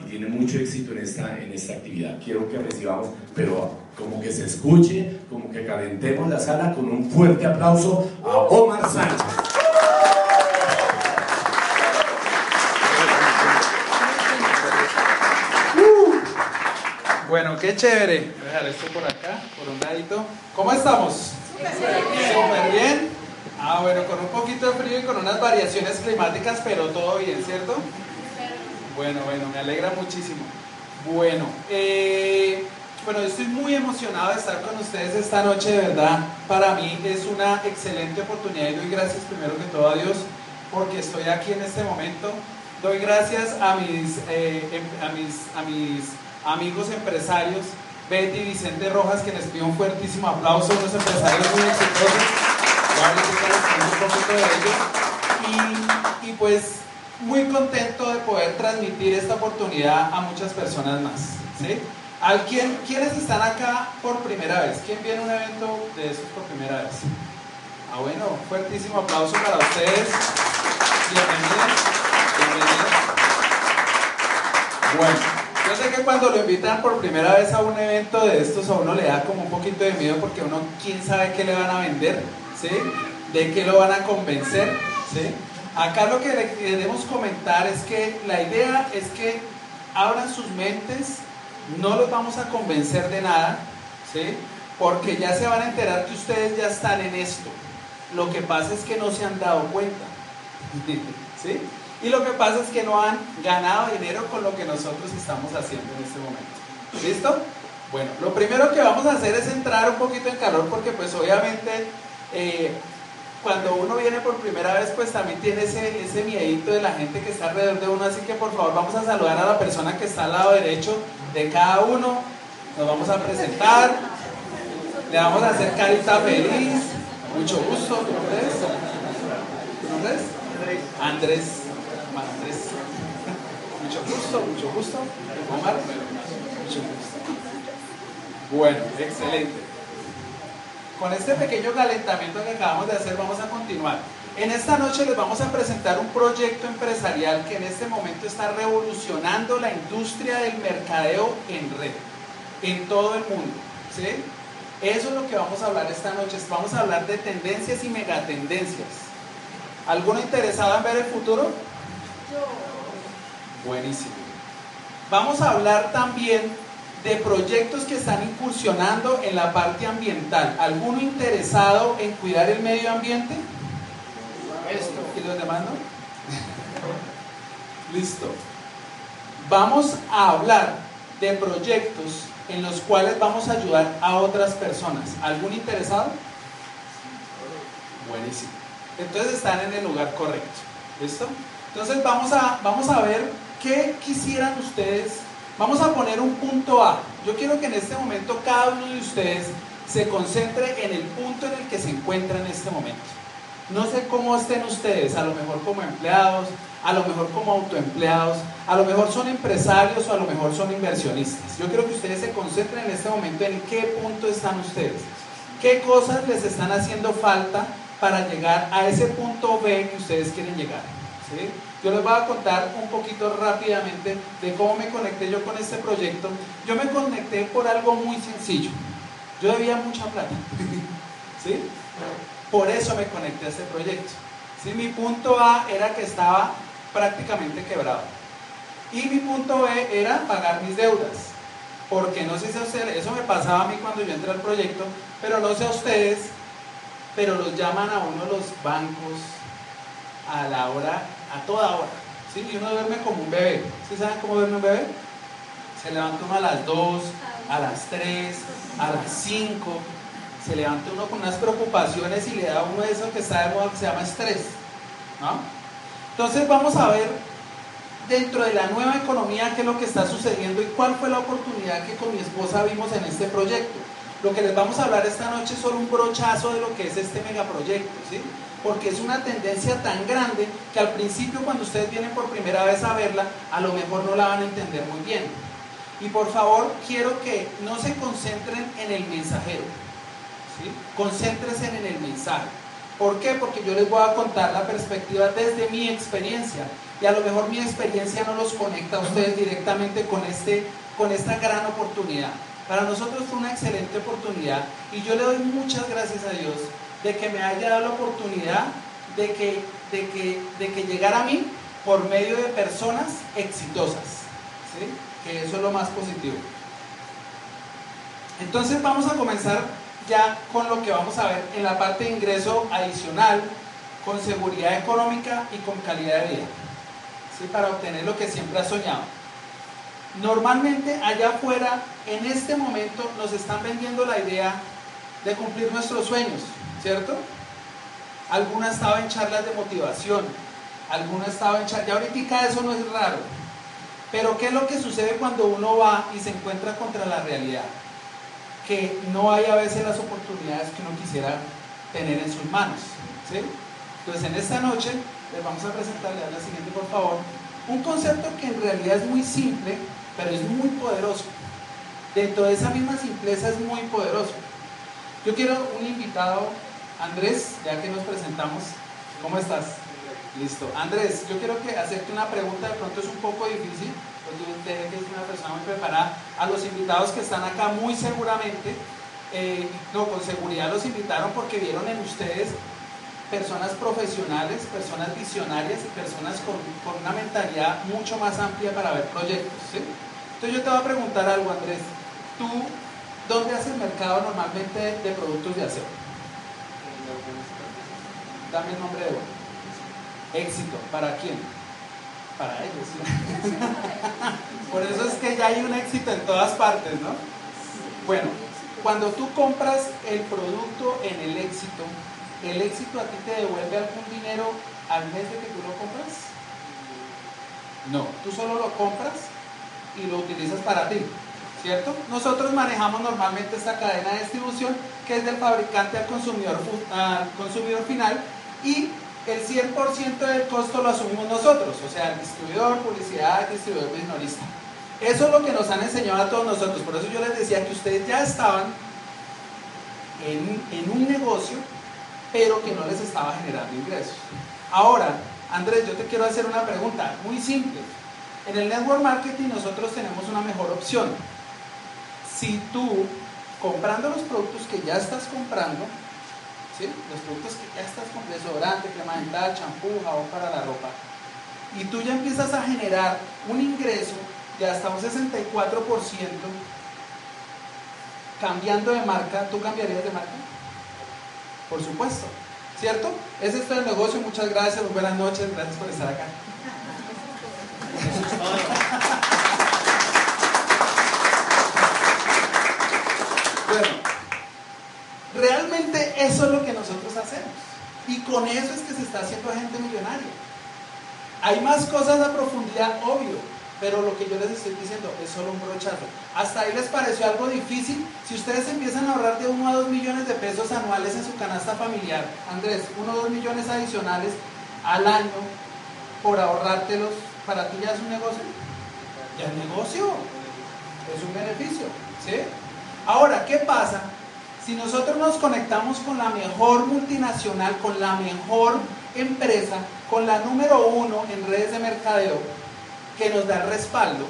y tiene mucho éxito en esta, en esta actividad. Quiero que recibamos, pero como que se escuche, como que calentemos la sala con un fuerte aplauso a Omar Sánchez. Bueno, qué chévere. Voy a dejar esto por acá, por un ladito. ¿Cómo estamos? Súper bien. Ah, bueno, con un poquito de frío y con unas variaciones climáticas, pero todo bien, ¿cierto? Bueno, bueno, me alegra muchísimo. Bueno, eh, bueno, estoy muy emocionado de estar con ustedes esta noche, de verdad. Para mí es una excelente oportunidad y doy gracias primero que todo a Dios porque estoy aquí en este momento. Doy gracias a mis, eh, em, a mis, a mis amigos empresarios, Betty y Vicente Rojas, que les pido un fuertísimo aplauso, unos empresarios muy exitosos. Y, y pues muy contento de poder transmitir esta oportunidad a muchas personas más. ¿sí? ¿Quién, ¿Quiénes están acá por primera vez? ¿Quién viene a un evento de esos por primera vez? Ah, bueno, fuertísimo aplauso para ustedes. Bienvenidos. Bienvenidos. Bueno, yo sé que cuando lo invitan por primera vez a un evento de estos a uno le da como un poquito de miedo porque uno quién sabe qué le van a vender, ¿sí? De qué lo van a convencer, ¿sí? Acá lo que queremos comentar es que la idea es que abran sus mentes, no los vamos a convencer de nada, ¿sí? Porque ya se van a enterar que ustedes ya están en esto. Lo que pasa es que no se han dado cuenta, ¿sí? Y lo que pasa es que no han ganado dinero con lo que nosotros estamos haciendo en este momento. ¿Listo? Bueno, lo primero que vamos a hacer es entrar un poquito en calor porque pues obviamente eh, cuando uno viene por primera vez, pues también tiene ese, ese miedito de la gente que está alrededor de uno. Así que por favor vamos a saludar a la persona que está al lado derecho de cada uno. Nos vamos a presentar. Le vamos a hacer carita feliz. Mucho gusto. ¿Tu nombre es? ¿Tu nombre es? Andrés. Andrés. Mucho gusto, mucho gusto. Omar. Mucho gusto. Bueno, excelente. Con este pequeño calentamiento que acabamos de hacer vamos a continuar. En esta noche les vamos a presentar un proyecto empresarial que en este momento está revolucionando la industria del mercadeo en red, en todo el mundo. ¿sí? Eso es lo que vamos a hablar esta noche. Vamos a hablar de tendencias y megatendencias. ¿Alguno interesado en ver el futuro? Yo. Buenísimo. Vamos a hablar también de proyectos que están incursionando en la parte ambiental. ¿Alguno interesado en cuidar el medio ambiente? Esto. ¿Y los demás no? Listo. Vamos a hablar de proyectos en los cuales vamos a ayudar a otras personas. ¿Algún interesado? Buenísimo. Entonces están en el lugar correcto. ¿Listo? Entonces vamos a, vamos a ver qué quisieran ustedes Vamos a poner un punto A. Yo quiero que en este momento cada uno de ustedes se concentre en el punto en el que se encuentra en este momento. No sé cómo estén ustedes, a lo mejor como empleados, a lo mejor como autoempleados, a lo mejor son empresarios o a lo mejor son inversionistas. Yo quiero que ustedes se concentren en este momento en qué punto están ustedes, qué cosas les están haciendo falta para llegar a ese punto B que ustedes quieren llegar. ¿sí? Yo les voy a contar un poquito rápidamente de cómo me conecté yo con este proyecto. Yo me conecté por algo muy sencillo. Yo debía mucha plata. ¿Sí? Por eso me conecté a este proyecto. ¿Sí? Mi punto A era que estaba prácticamente quebrado. Y mi punto B era pagar mis deudas. Porque no sé si a ustedes, eso me pasaba a mí cuando yo entré al proyecto, pero no sé a ustedes, pero los llaman a uno los bancos a la hora a toda hora. ¿sí? Y uno duerme como un bebé. ¿Sí saben cómo duerme un bebé? Se levanta uno a las 2, a las 3, a las 5. Se levanta uno con unas preocupaciones y le da uno eso que está de moda que se llama estrés. ¿no? Entonces vamos a ver dentro de la nueva economía qué es lo que está sucediendo y cuál fue la oportunidad que con mi esposa vimos en este proyecto. Lo que les vamos a hablar esta noche es solo un brochazo de lo que es este megaproyecto, ¿sí? Porque es una tendencia tan grande que al principio cuando ustedes vienen por primera vez a verla, a lo mejor no la van a entender muy bien. Y por favor, quiero que no se concentren en el mensajero, ¿sí? Concéntrense en el mensaje. ¿Por qué? Porque yo les voy a contar la perspectiva desde mi experiencia y a lo mejor mi experiencia no los conecta a ustedes directamente con, este, con esta gran oportunidad. Para nosotros fue una excelente oportunidad y yo le doy muchas gracias a Dios de que me haya dado la oportunidad de que, de que, de que llegara a mí por medio de personas exitosas. ¿sí? Que eso es lo más positivo. Entonces vamos a comenzar ya con lo que vamos a ver en la parte de ingreso adicional, con seguridad económica y con calidad de vida, ¿sí? para obtener lo que siempre has soñado. Normalmente allá afuera, en este momento, nos están vendiendo la idea de cumplir nuestros sueños, ¿cierto? Alguna estaba en charlas de motivación, alguna estaba en charlas, ya ahorita eso no es raro, pero ¿qué es lo que sucede cuando uno va y se encuentra contra la realidad? que no hay a veces las oportunidades que uno quisiera tener en sus manos. ¿sí? Entonces en esta noche les vamos a presentarle a la siguiente por favor un concepto que en realidad es muy simple, pero es muy poderoso. Dentro de esa misma simpleza es muy poderoso. Yo quiero un invitado, Andrés, ya que nos presentamos. ¿Cómo estás? Listo. Andrés, yo quiero que hacerte una pregunta, de pronto es un poco difícil, usted que es una persona muy preparada, a los invitados que están acá muy seguramente, eh, no, con seguridad los invitaron porque vieron en ustedes personas profesionales, personas visionarias y personas con, una mentalidad mucho más amplia para ver proyectos. Entonces yo te voy a preguntar algo, Andrés. ¿Tú dónde haces mercado normalmente de productos de aseo? Dame el nombre de uno. Éxito. ¿Para quién? para ellos. Por eso es que ya hay un éxito en todas partes, ¿no? Bueno, cuando tú compras el producto en el éxito, ¿el éxito a ti te devuelve algún dinero al mes de que tú lo compras? No, tú solo lo compras y lo utilizas para ti, ¿cierto? Nosotros manejamos normalmente esta cadena de distribución que es del fabricante al consumidor, al consumidor final y el 100% del costo lo asumimos nosotros, o sea, el distribuidor, publicidad, el distribuidor minorista. Eso es lo que nos han enseñado a todos nosotros. Por eso yo les decía que ustedes ya estaban en, en un negocio, pero que no les estaba generando ingresos. Ahora, Andrés, yo te quiero hacer una pregunta muy simple. En el network marketing nosotros tenemos una mejor opción. Si tú, comprando los productos que ya estás comprando, los productos que ya estás con desodorante, crema dental, champú, jabón para la ropa, y tú ya empiezas a generar un ingreso de hasta un 64% cambiando de marca, ¿tú cambiarías de marca? Por supuesto, ¿cierto? Ese es el negocio, muchas gracias, buenas noches, gracias por estar acá. Realmente eso es lo que nosotros hacemos. Y con eso es que se está haciendo gente millonaria. Hay más cosas a profundidad, obvio, pero lo que yo les estoy diciendo es solo un brochazo. ¿Hasta ahí les pareció algo difícil? Si ustedes empiezan a ahorrar de 1 a 2 millones de pesos anuales en su canasta familiar, Andrés, 1 o 2 millones adicionales al año por ahorrártelos, ¿para ti ya es un negocio? Ya es negocio, es un beneficio. ¿sí? Ahora, ¿qué pasa si nosotros nos conectamos con la mejor multinacional, con la mejor empresa, con la número uno en redes de mercadeo, que nos da el respaldo,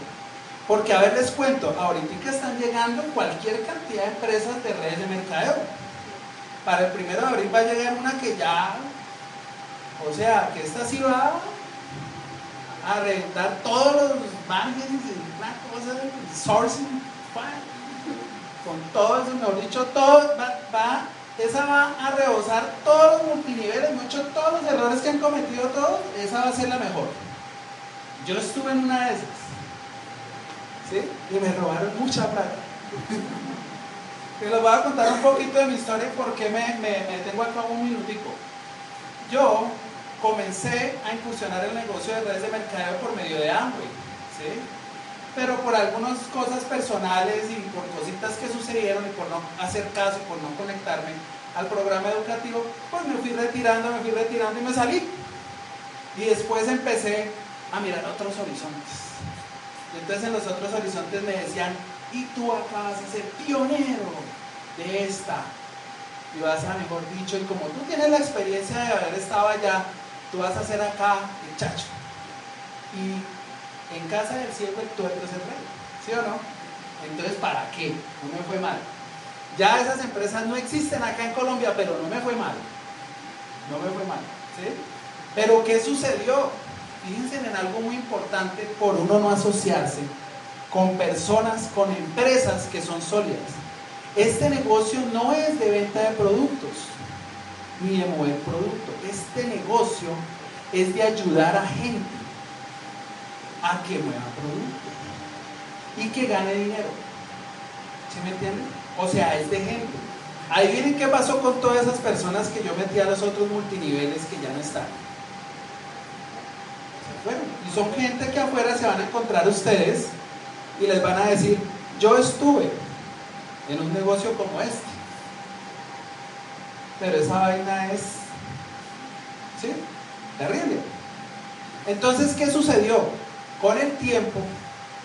porque a ver les cuento, ahorita están llegando cualquier cantidad de empresas de redes de mercadeo. Para el primero de abril va a llegar una que ya, o sea, que esta sí va a reventar todos los y una cosa, sourcing, con todo eso, mejor dicho, todo va, esa va a rebosar todos los multiniveles, mucho, todos los errores que han cometido todos, esa va a ser la mejor. Yo estuve en una de esas, ¿sí? Y me robaron mucha plata. les voy a contar un poquito de mi historia porque me, me, me tengo acá un minutico. Yo comencé a incursionar el negocio de redes de mercadeo por medio de Amway, ¿sí? Pero por algunas cosas personales y por cositas que sucedieron y por no hacer caso, por no conectarme al programa educativo, pues me fui retirando, me fui retirando y me salí. Y después empecé a mirar otros horizontes. Y entonces en los otros horizontes me decían, y tú acá vas a ser pionero de esta. Y vas a, mejor dicho, y como tú tienes la experiencia de haber estado allá, tú vas a ser acá el chacho. Y en casa del cielo el tuerto es el rey, ¿sí o no? Entonces, ¿para qué? No me fue mal. Ya esas empresas no existen acá en Colombia, pero no me fue mal. No me fue mal, ¿sí? Pero ¿qué sucedió? Fíjense en algo muy importante por uno no asociarse con personas, con empresas que son sólidas. Este negocio no es de venta de productos ni de mover producto. Este negocio es de ayudar a gente a que mueva producto y que gane dinero. ¿Sí me entienden? O sea, es de gente. Ahí vienen qué pasó con todas esas personas que yo metí a los otros multiniveles que ya no están. Se. Y son gente que afuera se van a encontrar ustedes y les van a decir, yo estuve en un negocio como este. Pero esa vaina es, ¿sí? Terrible. Entonces, ¿qué sucedió? Con el tiempo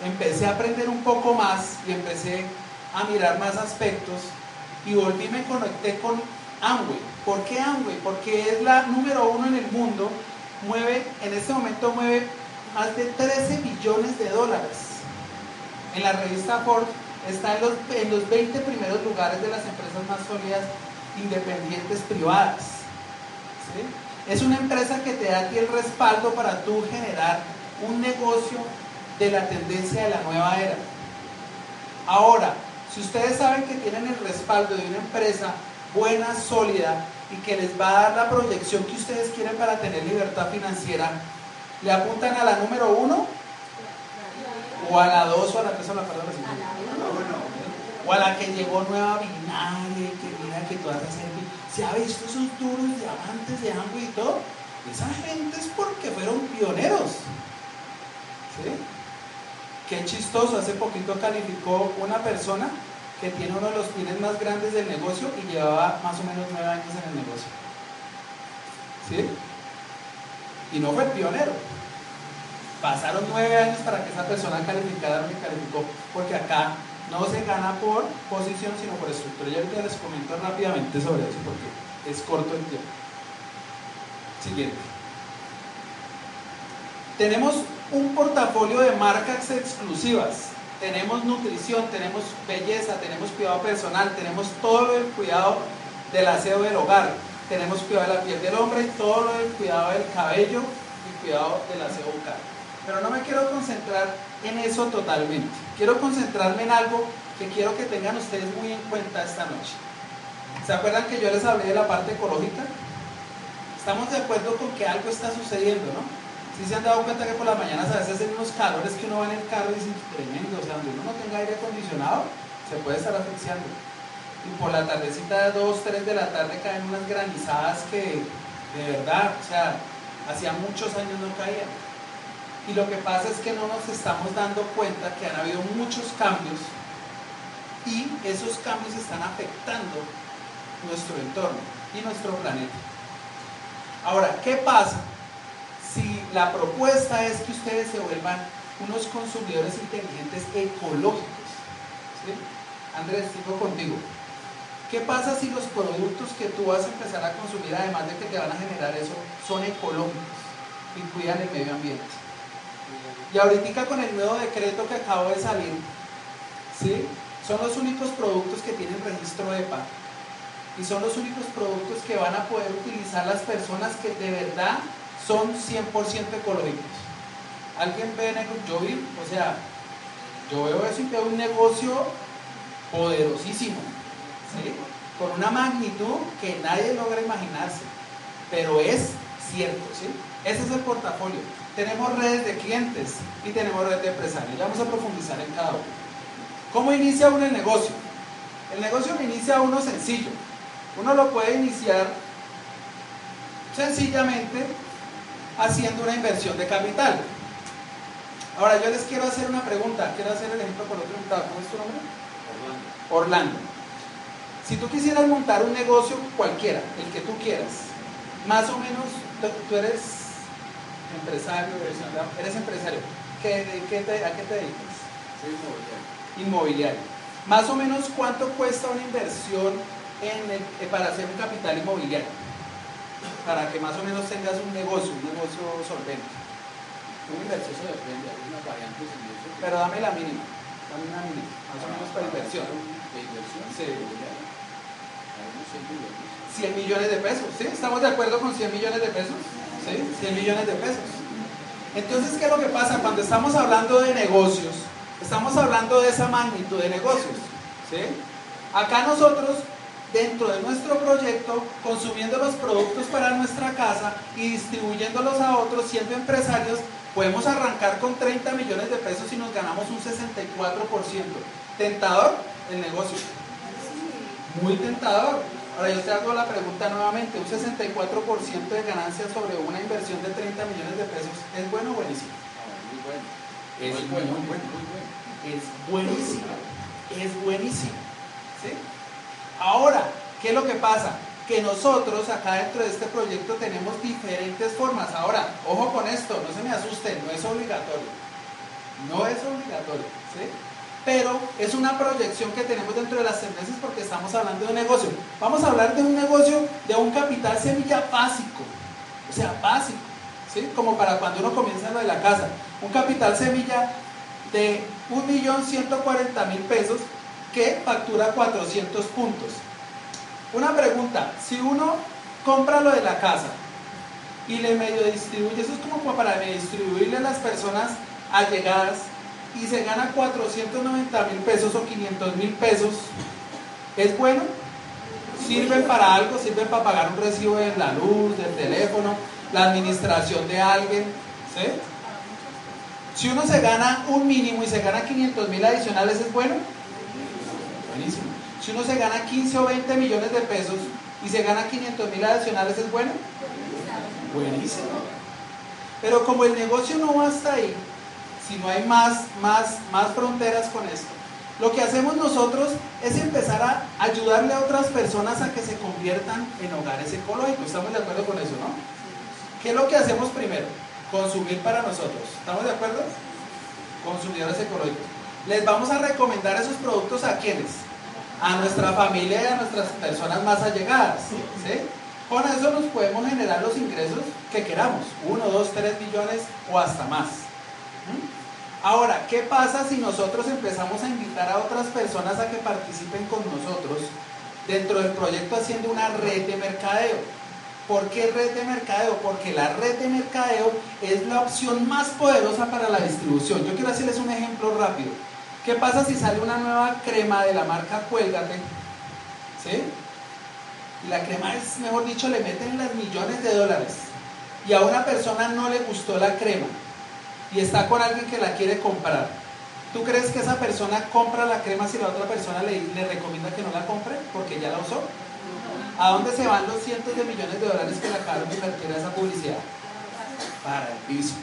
empecé a aprender un poco más y empecé a mirar más aspectos y volví me conecté con Amway. ¿Por qué Amway? Porque es la número uno en el mundo, mueve, en este momento mueve más de 13 billones de dólares. En la revista Forbes está en los, en los 20 primeros lugares de las empresas más sólidas independientes privadas. Es una empresa que te da a ti el respaldo para tú generar un negocio de la tendencia de la nueva era. Ahora, si ustedes saben que tienen el respaldo de una empresa buena, sólida y que les va a dar la proyección que ustedes quieren para tener libertad financiera, ¿le apuntan a la número uno? ¿O a la dos o a la tres o a la perdón, O a la que llegó nueva binaria, que mira que a hacer. ¿Se ha visto esos duros diamantes de ángulo y todo? Esa gente es porque fueron pioneros. ¿Sí? Qué chistoso, hace poquito calificó una persona que tiene uno de los pines más grandes del negocio y llevaba más o menos nueve años en el negocio. ¿Sí? Y no fue pionero. Pasaron nueve años para que esa persona calificara lo que calificó, porque acá no se gana por posición, sino por estructura. Y ahorita les comento rápidamente sobre eso, porque es corto el tiempo. Siguiente. Tenemos un portafolio de marcas exclusivas. Tenemos nutrición, tenemos belleza, tenemos cuidado personal, tenemos todo el cuidado del aseo del hogar, tenemos cuidado de la piel del hombre, todo el cuidado del cabello y cuidado del aseo bucal. Pero no me quiero concentrar en eso totalmente. Quiero concentrarme en algo que quiero que tengan ustedes muy en cuenta esta noche. ¿Se acuerdan que yo les hablé de la parte ecológica? Estamos de acuerdo con que algo está sucediendo, ¿no? Si se han dado cuenta que por las mañanas a veces hay unos calores que uno va en el carro y dice, tremendo, o sea, donde uno no tenga aire acondicionado, se puede estar asfixiando. Y por la tardecita de 2, 3 de la tarde caen unas granizadas que, de verdad, o sea, hacía muchos años no caían. Y lo que pasa es que no nos estamos dando cuenta que han habido muchos cambios y esos cambios están afectando nuestro entorno y nuestro planeta. Ahora, ¿qué pasa si la propuesta es que ustedes se vuelvan unos consumidores inteligentes ecológicos? Andrés, sigo contigo. ¿Qué pasa si los productos que tú vas a empezar a consumir, además de que te van a generar eso, son ecológicos y cuidan el medio ambiente? Y ahorita con el nuevo decreto que acabo de salir, ¿sí? son los únicos productos que tienen registro EPA y son los únicos productos que van a poder utilizar las personas que de verdad son 100% ecológicos. ¿Alguien ve negro? Yo vi, o sea, yo veo eso y veo un negocio poderosísimo, ¿sí? con una magnitud que nadie logra imaginarse, pero es cierto, ¿sí? Ese es el portafolio. Tenemos redes de clientes y tenemos redes de empresarios. Ya vamos a profundizar en cada uno. ¿Cómo inicia uno el negocio? El negocio inicia uno sencillo. Uno lo puede iniciar sencillamente haciendo una inversión de capital. Ahora yo les quiero hacer una pregunta, quiero hacer el ejemplo por otro invitado. ¿Cómo es tu nombre? Orlando. Orlando. Si tú quisieras montar un negocio cualquiera, el que tú quieras, más o menos tú eres empresario, eres, empresario. ¿Qué, ¿A qué te dedicas? Soy inmobiliario. Inmobiliario. Más o menos cuánto cuesta una inversión eh, para hacer un capital inmobiliario? Para que más o menos tengas un negocio, un negocio solvente. Una inversión se depende, hay unas variantes en eso. Pero dame la mínima, dame una mínima, más o menos para inversión. ¿De inversión? Sí. Hay unos 100 millones. 100 millones de pesos, ¿sí? ¿Estamos de acuerdo con 100 millones de pesos? ¿Sí? 100 millones de pesos. Entonces, ¿qué es lo que pasa? Cuando estamos hablando de negocios, estamos hablando de esa magnitud de negocios, ¿sí? Acá nosotros, dentro de nuestro proyecto, consumiendo los productos para nuestra casa y distribuyéndolos a otros, siendo empresarios, podemos arrancar con 30 millones de pesos y nos ganamos un 64%. ¿Tentador? El negocio. Muy tentador. Ahora yo te hago la pregunta nuevamente, un 64% de ganancia sobre una inversión de 30 millones de pesos, ¿es bueno o buenísimo? muy bueno. Es muy bueno, muy bueno, muy bueno. Es buenísimo, es buenísimo. ¿sí? ¿Qué es lo que pasa? Que nosotros acá dentro de este proyecto tenemos diferentes formas. Ahora, ojo con esto, no se me asusten, no es obligatorio. No es obligatorio. ¿sí? pero es una proyección que tenemos dentro de las meses porque estamos hablando de un negocio. Vamos a hablar de un negocio de un capital semilla básico, o sea, básico, ¿sí? Como para cuando uno comienza lo de la casa. Un capital semilla de 1.140.000 pesos que factura 400 puntos. Una pregunta, si uno compra lo de la casa y le medio distribuye, eso es como para distribuirle a las personas allegadas y se gana 490 mil pesos o 500 mil pesos, ¿es bueno? ¿Sirven para algo? ¿Sirven para pagar un recibo de la luz, del teléfono, la administración de alguien? ¿Sí? Si uno se gana un mínimo y se gana 500 mil adicionales, ¿es bueno? Buenísimo. Si uno se gana 15 o 20 millones de pesos y se gana 500 mil adicionales, ¿es bueno? Buenísimo. Pero como el negocio no va hasta ahí, si no hay más, más, más fronteras con esto. Lo que hacemos nosotros es empezar a ayudarle a otras personas a que se conviertan en hogares ecológicos. ¿Estamos de acuerdo con eso, no? ¿Qué es lo que hacemos primero? Consumir para nosotros. ¿Estamos de acuerdo? Consumidores ecológicos. Les vamos a recomendar esos productos a quienes? A nuestra familia y a nuestras personas más allegadas. ¿sí? Con eso nos podemos generar los ingresos que queramos. Uno, dos, tres millones o hasta más. Ahora, ¿qué pasa si nosotros empezamos a invitar a otras personas a que participen con nosotros dentro del proyecto haciendo una red de mercadeo? ¿Por qué red de mercadeo? Porque la red de mercadeo es la opción más poderosa para la distribución. Yo quiero hacerles un ejemplo rápido. ¿Qué pasa si sale una nueva crema de la marca Cuélgate? ¿Sí? Y la crema es, mejor dicho, le meten las millones de dólares. Y a una persona no le gustó la crema y está con alguien que la quiere comprar, ¿tú crees que esa persona compra la crema si la otra persona le, recomienda que no la compre porque ya la usó? ¿A dónde se van los cientos de millones de dólares que le acabaron de invertir a esa publicidad? Para el piso.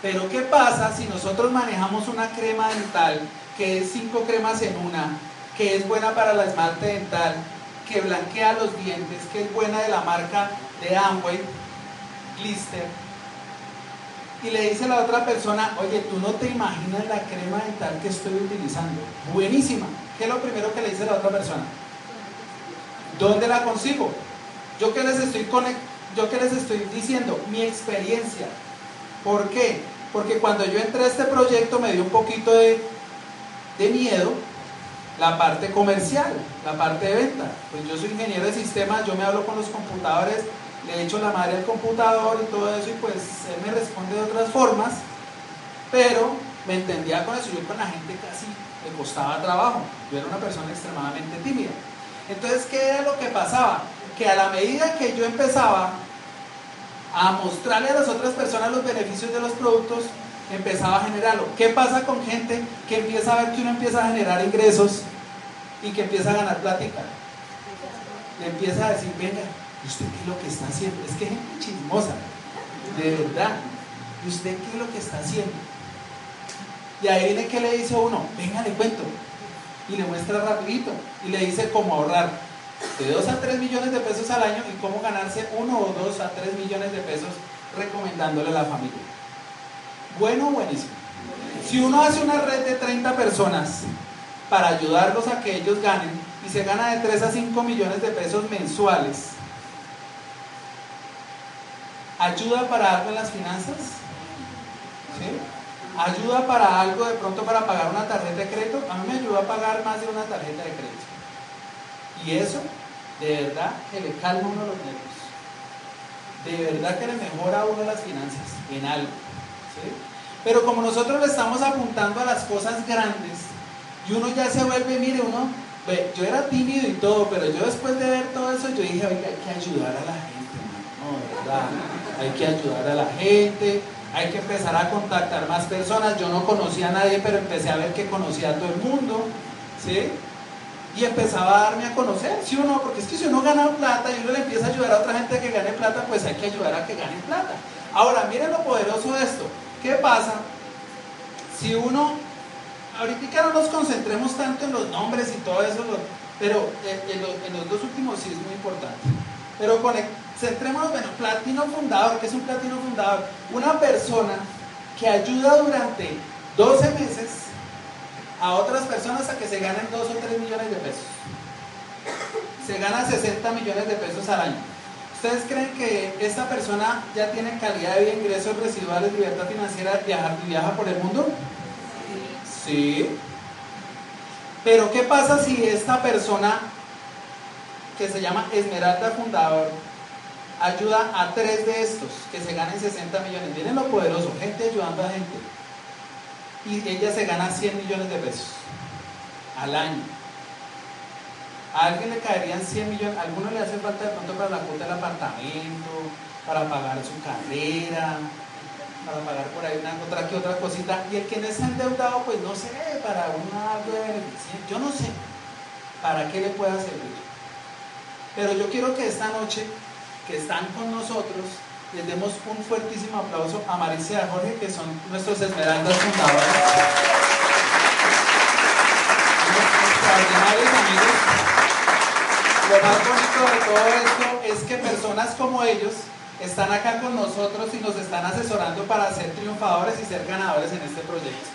Pero ¿qué pasa si nosotros manejamos una crema dental que es cinco cremas en una, que es buena para la esmalte dental, que blanquea los dientes, que es buena de la marca de Amway, Glister, y le dice a la otra persona, oye, tú no te imaginas la crema dental que estoy utilizando. Buenísima. ¿Qué es lo primero que le dice a la otra persona? ¿Dónde la consigo? Yo que les estoy, yo que les estoy diciendo, mi experiencia. ¿Por qué? Porque cuando yo entré a este proyecto me dio un poquito de, de miedo la parte comercial, la parte de venta. Pues yo soy ingeniero de sistemas, yo me hablo con los computadores, le he hecho la madre al computador y todo eso y pues él me responde de otras formas, pero me entendía con eso, yo con la gente casi me costaba trabajo, yo era una persona extremadamente tímida. Entonces, ¿qué era lo que pasaba? Que a la medida que yo empezaba a mostrarle a las otras personas los beneficios de los productos, empezaba a generarlo. ¿Qué pasa con gente que empieza a ver que uno empieza a generar ingresos y que empieza a ganar plática? Le empieza a decir, venga, ¿usted qué es lo que está haciendo? Es que gente chismosa. de verdad. ¿Y usted qué es lo que está haciendo? Y ahí viene que le dice uno, venga, le cuento. Y le muestra rapidito. Y le dice cómo ahorrar de 2 a 3 millones de pesos al año y cómo ganarse 1 o 2 a 3 millones de pesos recomendándole a la familia. Bueno, buenísimo. Si uno hace una red de 30 personas para ayudarlos a que ellos ganen y se gana de 3 a 5 millones de pesos mensuales, ¿ayuda para algo en las finanzas? ¿Ayuda para algo de pronto para pagar una tarjeta de crédito? A mí me ayuda a pagar más de una tarjeta de crédito. Y eso, de verdad, que le calma uno los nervios. De verdad que le mejora a uno las finanzas en algo. Pero como nosotros le estamos apuntando a las cosas grandes, y uno ya se vuelve, mire, uno, yo era tímido y todo, pero yo después de ver todo eso, yo dije, oiga, hay que ayudar a la gente, no, verdad, hay que ayudar a la gente, hay que empezar a contactar más personas. Yo no conocía a nadie, pero empecé a ver que conocía a todo el mundo, ¿sí? Y empezaba a darme a conocer, ¿sí o no? Porque es que si uno gana plata y uno le empieza a ayudar a otra gente a que gane plata, pues hay que ayudar a que gane plata. Ahora, miren lo poderoso de esto. ¿Qué pasa si uno, ahorita no nos concentremos tanto en los nombres y todo eso, pero en los, dos últimos sí es muy importante. Pero centrémonos, bueno, platino fundador, ¿qué es un platino fundador? Una persona que ayuda durante 12 meses a otras personas a que se ganen 2 o 3 millones de pesos. Se gana 60 millones de pesos al año. ¿Ustedes creen que esta persona ya tiene calidad de vida, ingresos residuales, libertad financiera viajar, y viaja por el mundo? Sí. Pero ¿qué pasa si esta persona que se llama Esmeralda Fundador ayuda a tres de estos que se ganen 60 millones? Miren lo poderoso, gente ayudando a gente. Y ella se gana 100 millones de pesos al año. A alguien le caerían 100 millones, a alguno le hace falta de pronto para la cuota del apartamento, para pagar su carrera, para pagar por ahí una otra que otra cosita. Y el que no está endeudado, pues no sé, para una algo de beneficio, yo no sé para qué le pueda servir. Pero yo quiero que esta noche, que están con nosotros, les demos un fuertísimo aplauso a Marisa y a Jorge, que son nuestros esmeraldas fundadores. extraordinarios amigos lo más bonito de todo esto es que personas como ellos están acá con nosotros y nos están asesorando para ser triunfadores y ser ganadores en este proyecto.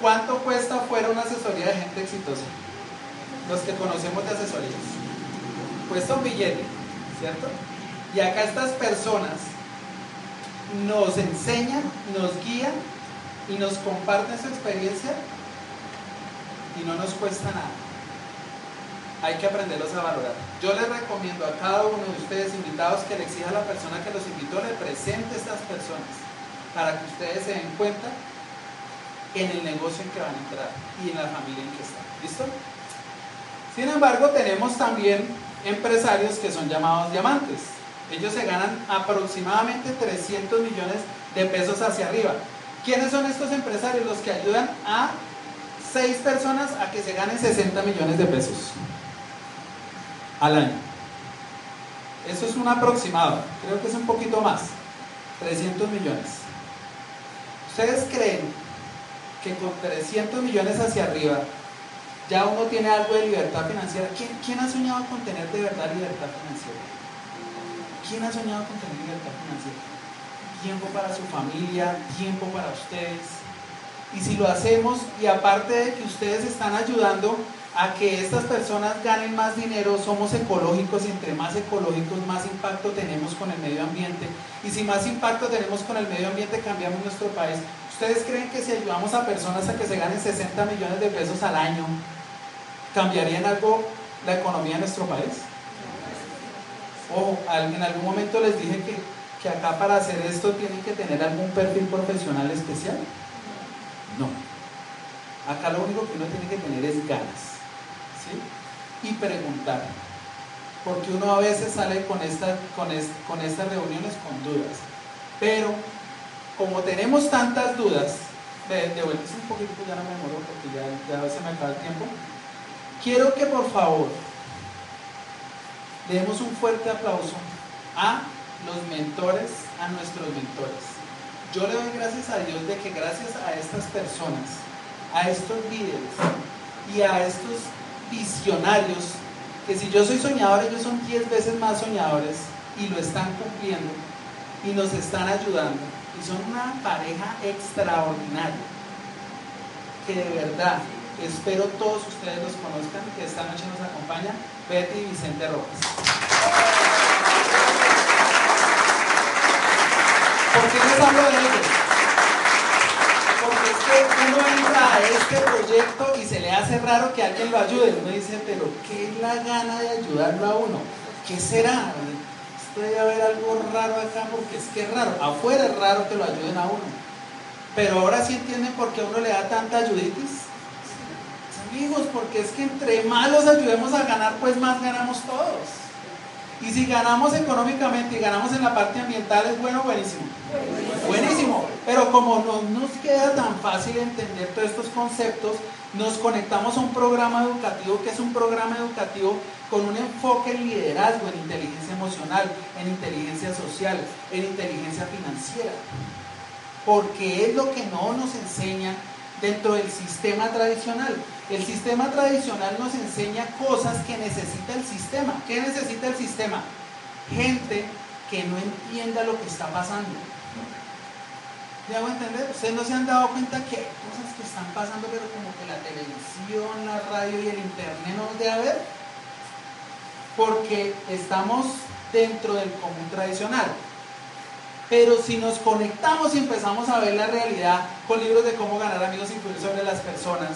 ¿Cuánto cuesta fuera una asesoría de gente exitosa? Los que conocemos de asesorías. Cuesta un billete, ¿cierto? Y acá estas personas nos enseñan, nos guían y nos comparten su experiencia y no nos cuesta nada hay que aprenderlos a valorar. Yo les recomiendo a cada uno de ustedes invitados que le exija a la persona que los invitó, le presente a estas personas para que ustedes se den cuenta en el negocio en que van a entrar y en la familia en que están. ¿Listo? Sin embargo, tenemos también empresarios que son llamados diamantes. Ellos se ganan aproximadamente 300 millones de pesos hacia arriba. ¿Quiénes son estos empresarios? Los que ayudan a seis personas a que se ganen 60 millones de pesos al año. Eso es un aproximado, creo que es un poquito más, 300 millones. ¿Ustedes creen que con 300 millones hacia arriba ya uno tiene algo de libertad financiera? ¿Quién, ¿Quién, ha soñado con tener de verdad libertad financiera? ¿Quién ha soñado con tener libertad financiera? Tiempo para su familia, tiempo para ustedes. Y si lo hacemos, y aparte de que ustedes están ayudando a que estas personas ganen más dinero, somos ecológicos y entre más ecológicos más impacto tenemos con el medio ambiente. Y si más impacto tenemos con el medio ambiente, cambiamos nuestro país. ¿Ustedes creen que si ayudamos a personas a que se ganen 60 millones de pesos al año, cambiaría en algo la economía de nuestro país? Ojo, en algún momento les dije que, que acá para hacer esto tienen que tener algún perfil profesional especial. No. Acá lo único que uno tiene que tener es ganas y preguntar. Porque uno a veces sale con, con, con estas reuniones con dudas. Pero como tenemos tantas dudas, de un poquito, ya no me demoro porque ya, ya se me acaba el tiempo. Quiero que por favor le demos un fuerte aplauso a los mentores a nuestros mentores. Yo le doy gracias a Dios de que gracias a estas personas, a estos líderes y a estos visionarios, que si yo soy soñador, ellos son 10 veces más soñadores y lo están cumpliendo y nos están ayudando. Y son una pareja extraordinaria que de verdad espero todos ustedes los conozcan, que esta noche nos acompaña Betty y Vicente Rojas. Porque es que uno entra a este proyecto y se le hace raro que alguien lo ayude. Uno dice, pero ¿qué es la gana de ayudarlo a uno? ¿Qué será? Esto debe haber algo raro acá porque es que es raro. Afuera es raro que lo ayuden a uno. Pero ahora sí entienden por qué uno le da tanta ayuditis amigos, porque es que entre más los ayudemos a ganar, pues más ganamos todos. Y si ganamos económicamente y ganamos en la parte ambiental, es bueno, buenísimo. Buenísimo. Pero como no nos queda tan fácil entender todos estos conceptos, nos conectamos a un programa educativo que es un programa educativo con un enfoque en liderazgo, en inteligencia emocional, en inteligencia social, en inteligencia financiera. Porque es lo que no nos enseña dentro del sistema tradicional. El sistema tradicional nos enseña cosas que necesita el sistema. ¿Qué necesita el sistema? Gente que no entienda lo que está pasando. ¿Me hago entender? Ustedes no se han dado cuenta que hay cosas que están pasando, pero como que la televisión, la radio y el internet no nos debe ver. Porque estamos dentro del común tradicional. Pero si nos conectamos y empezamos a ver la realidad con libros de cómo ganar amigos y influir sobre las personas,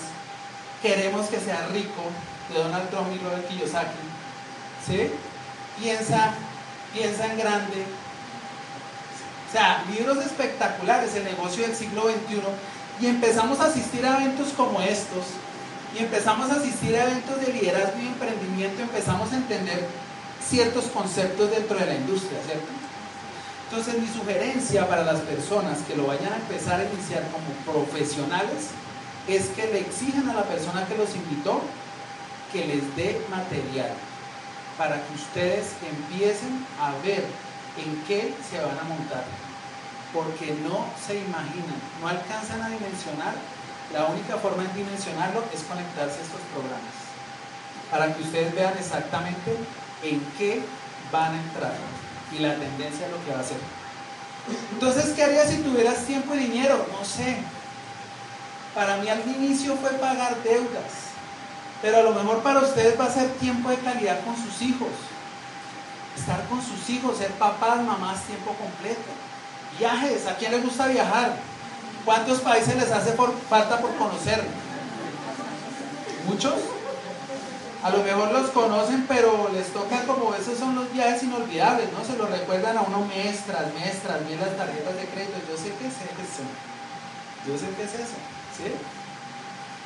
queremos que sea rico, de Donald Trump y Robert Kiyosaki, ¿sí? Piensa, piensa en grande. O sea, libros espectaculares, el negocio del siglo XXI, y empezamos a asistir a eventos como estos, y empezamos a asistir a eventos de liderazgo y emprendimiento, empezamos a entender ciertos conceptos dentro de la industria, ¿cierto? Entonces mi sugerencia para las personas que lo vayan a empezar a iniciar como profesionales es que le exijan a la persona que los invitó que les dé material para que ustedes empiecen a ver en qué se van a montar. Porque no se imaginan, no alcanzan a dimensionar. La única forma de dimensionarlo es conectarse a estos programas. Para que ustedes vean exactamente en qué van a entrar y la tendencia de lo que va a hacer. Entonces, ¿qué harías si tuvieras tiempo y dinero? No sé. Para mí al inicio fue pagar deudas, pero a lo mejor para ustedes va a ser tiempo de calidad con sus hijos. Estar con sus hijos, ser papás, mamás, tiempo completo. Viajes, ¿a quién les gusta viajar? ¿Cuántos países les hace falta por conocer? ¿Muchos? a lo mejor los conocen, pero les toca como esos son los viajes inolvidables, ¿no? Se lo recuerdan a uno mes tras mes, tras mes las tarjetas de crédito. Yo sé qué es eso. Yo sé qué es eso, ¿sí?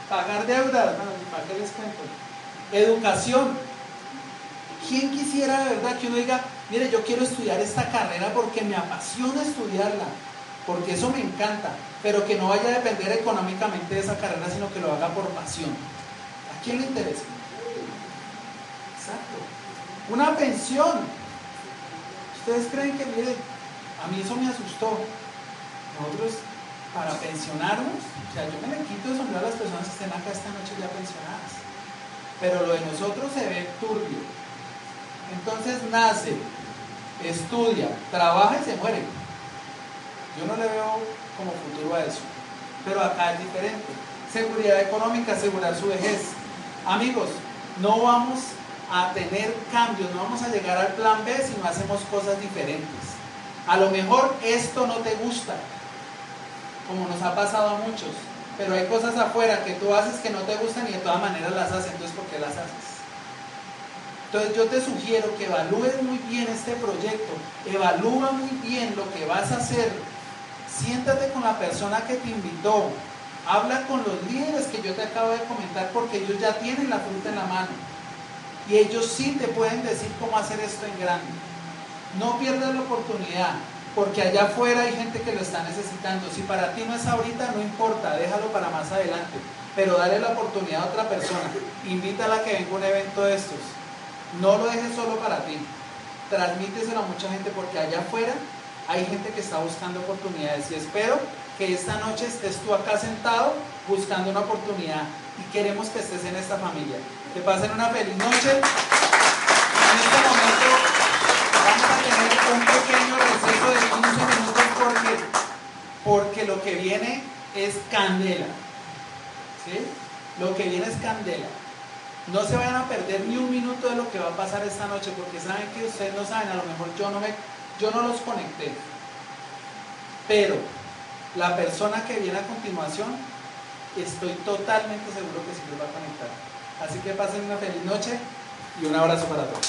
Pagar deudas, no, ¿para qué les cuento? Educación. ¿Quién quisiera de verdad que uno diga, mire, yo quiero estudiar esta carrera porque me apasiona estudiarla, porque eso me encanta, pero que no vaya a depender económicamente de esa carrera, sino que lo haga por pasión? ¿A quién le interesa? Exacto. Una pensión. ¿Ustedes creen que, mire, a mí eso me asustó? Nosotros, para pensionarnos, o sea, yo me le quito de sombrero a las personas que estén acá esta noche ya pensionadas. Pero lo de nosotros se ve turbio. Entonces nace, estudia, trabaja y se muere. Yo no le veo como futuro a eso. Pero acá es diferente. Seguridad económica, asegurar su vejez. Amigos, no vamos a tener cambios, no vamos a llegar al plan B si no hacemos cosas diferentes. A lo mejor esto no te gusta, como nos ha pasado a muchos, pero hay cosas afuera que tú haces que no te gustan y de todas maneras las haces, entonces ¿por qué las haces? Entonces yo te sugiero que evalúes muy bien este proyecto, evalúa muy bien lo que vas a hacer, siéntate con la persona que te invitó, habla con los líderes que yo te acabo de comentar porque ellos ya tienen la fruta en la mano y ellos sí te pueden decir cómo hacer esto en grande. No pierdas la oportunidad, porque allá afuera hay gente que lo está necesitando. Si para ti no es ahorita, no importa, déjalo para más adelante. Pero dale la oportunidad a otra persona. Invítala a que venga un evento de estos. No lo dejes solo para ti. Transmíteselo a mucha gente porque allá afuera hay gente que está buscando oportunidades y espero que esta noche estés tú acá sentado buscando una oportunidad y queremos que estés en esta familia. Que pasen una feliz noche. En este momento vamos a tener un pequeño porque lo que viene es candela. ¿Sí? Lo que viene es candela. No se vayan a perder ni un minuto de lo que va a pasar esta noche, porque saben que ustedes no saben, a lo mejor yo no me, yo no los conecté. Pero la persona que viene a continuación, estoy totalmente seguro que sí los va a conectar. Así que pasen una feliz noche y un abrazo para todos.